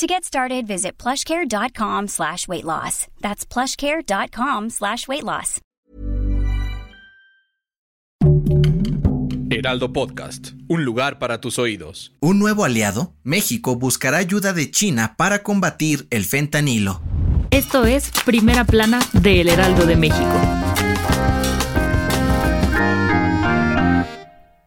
To get started, visit plushcare.com slash weight loss. That's plushcare.com slash weight loss. Heraldo Podcast, un lugar para tus oídos. Un nuevo aliado, México buscará ayuda de China para combatir el fentanilo. Esto es Primera Plana de El Heraldo de México.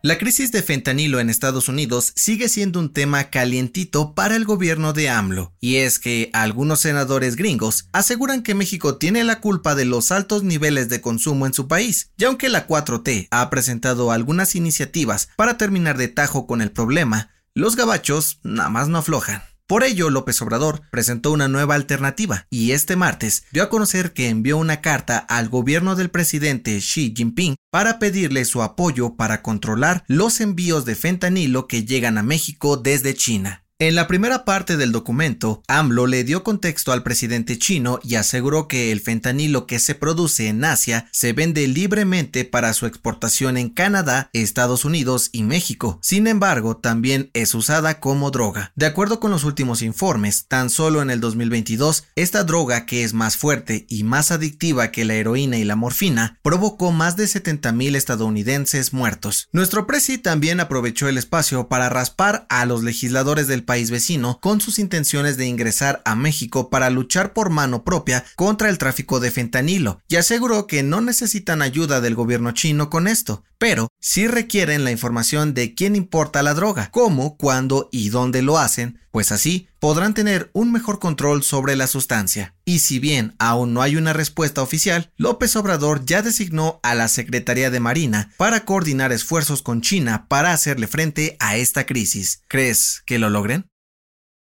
La crisis de fentanilo en Estados Unidos sigue siendo un tema calientito para el gobierno de AMLO, y es que algunos senadores gringos aseguran que México tiene la culpa de los altos niveles de consumo en su país, y aunque la 4T ha presentado algunas iniciativas para terminar de tajo con el problema, los gabachos nada más no aflojan. Por ello, López Obrador presentó una nueva alternativa y este martes dio a conocer que envió una carta al gobierno del presidente Xi Jinping para pedirle su apoyo para controlar los envíos de fentanilo que llegan a México desde China. En la primera parte del documento, AMLO le dio contexto al presidente chino y aseguró que el fentanilo que se produce en Asia se vende libremente para su exportación en Canadá, Estados Unidos y México. Sin embargo, también es usada como droga. De acuerdo con los últimos informes, tan solo en el 2022, esta droga que es más fuerte y más adictiva que la heroína y la morfina, provocó más de 70.000 estadounidenses muertos. Nuestro presi también aprovechó el espacio para raspar a los legisladores del país país vecino con sus intenciones de ingresar a México para luchar por mano propia contra el tráfico de fentanilo y aseguró que no necesitan ayuda del gobierno chino con esto, pero sí requieren la información de quién importa la droga, cómo, cuándo y dónde lo hacen, pues así podrán tener un mejor control sobre la sustancia. Y si bien aún no hay una respuesta oficial, López Obrador ya designó a la Secretaría de Marina para coordinar esfuerzos con China para hacerle frente a esta crisis. ¿Crees que lo logren?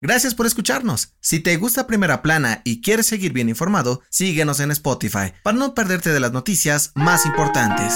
Gracias por escucharnos. Si te gusta Primera Plana y quieres seguir bien informado, síguenos en Spotify para no perderte de las noticias más importantes.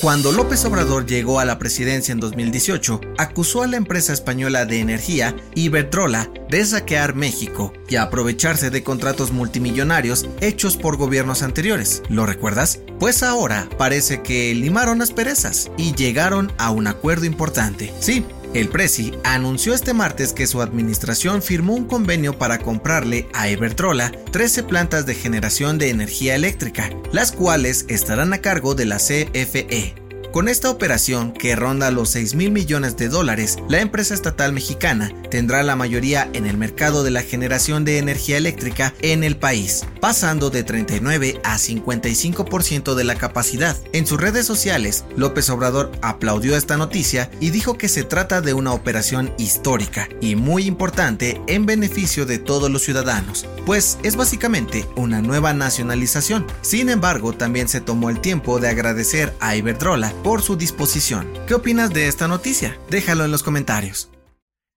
Cuando López Obrador llegó a la presidencia en 2018, acusó a la empresa española de energía, Iberdrola, de saquear México y aprovecharse de contratos multimillonarios hechos por gobiernos anteriores. ¿Lo recuerdas? Pues ahora parece que limaron las perezas y llegaron a un acuerdo importante. Sí, el Presi anunció este martes que su administración firmó un convenio para comprarle a Iberdrola 13 plantas de generación de energía eléctrica, las cuales estarán a cargo de la CFE. Con esta operación, que ronda los 6 mil millones de dólares, la empresa estatal mexicana tendrá la mayoría en el mercado de la generación de energía eléctrica en el país, pasando de 39 a 55% de la capacidad. En sus redes sociales, López Obrador aplaudió esta noticia y dijo que se trata de una operación histórica y muy importante en beneficio de todos los ciudadanos, pues es básicamente una nueva nacionalización. Sin embargo, también se tomó el tiempo de agradecer a Iberdrola por su disposición. ¿Qué opinas de esta noticia? Déjalo en los comentarios.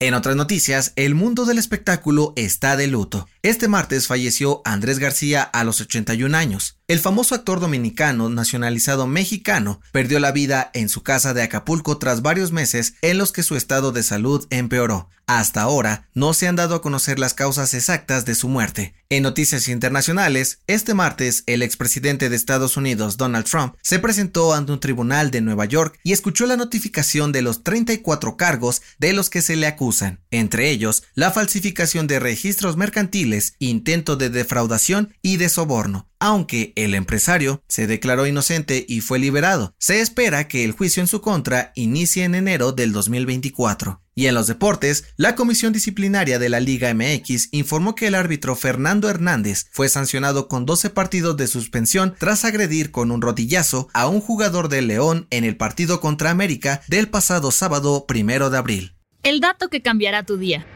En otras noticias, el mundo del espectáculo está de luto. Este martes falleció Andrés García a los 81 años. El famoso actor dominicano nacionalizado mexicano perdió la vida en su casa de Acapulco tras varios meses en los que su estado de salud empeoró. Hasta ahora no se han dado a conocer las causas exactas de su muerte. En noticias internacionales, este martes el expresidente de Estados Unidos Donald Trump se presentó ante un tribunal de Nueva York y escuchó la notificación de los 34 cargos de los que se le acusan, entre ellos la falsificación de registros mercantiles, intento de defraudación y de soborno aunque el empresario se declaró inocente y fue liberado. Se espera que el juicio en su contra inicie en enero del 2024. Y en los deportes, la Comisión Disciplinaria de la Liga MX informó que el árbitro Fernando Hernández fue sancionado con 12 partidos de suspensión tras agredir con un rodillazo a un jugador del León en el partido contra América del pasado sábado primero de abril. El dato que cambiará tu día.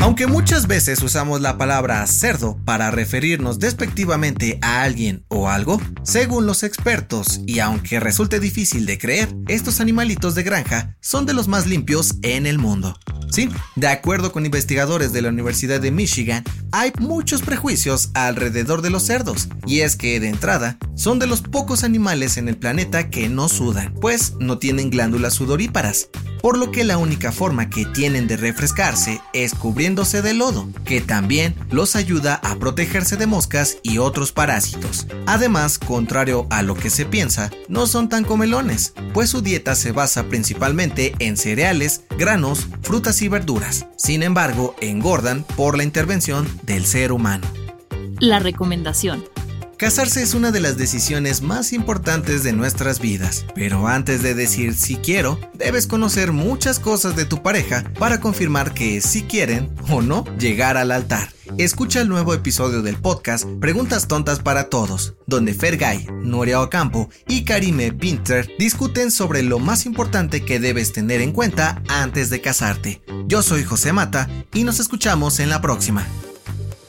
Aunque muchas veces usamos la palabra cerdo para referirnos despectivamente a alguien o algo, según los expertos, y aunque resulte difícil de creer, estos animalitos de granja son de los más limpios en el mundo. Sí, de acuerdo con investigadores de la Universidad de Michigan, hay muchos prejuicios alrededor de los cerdos, y es que de entrada son de los pocos animales en el planeta que no sudan, pues no tienen glándulas sudoríparas, por lo que la única forma que tienen de refrescarse es cubriéndose de lodo, que también los ayuda a protegerse de moscas y otros parásitos. Además, contrario a lo que se piensa, no son tan comelones, pues su dieta se basa principalmente en cereales, granos, frutas y verduras. Sin embargo, engordan por la intervención del ser humano. La recomendación. Casarse es una de las decisiones más importantes de nuestras vidas, pero antes de decir si quiero, debes conocer muchas cosas de tu pareja para confirmar que si quieren o no llegar al altar. Escucha el nuevo episodio del podcast Preguntas Tontas para Todos, donde Fergay, Nuria Ocampo y Karime Pinter discuten sobre lo más importante que debes tener en cuenta antes de casarte. Yo soy José Mata y nos escuchamos en la próxima.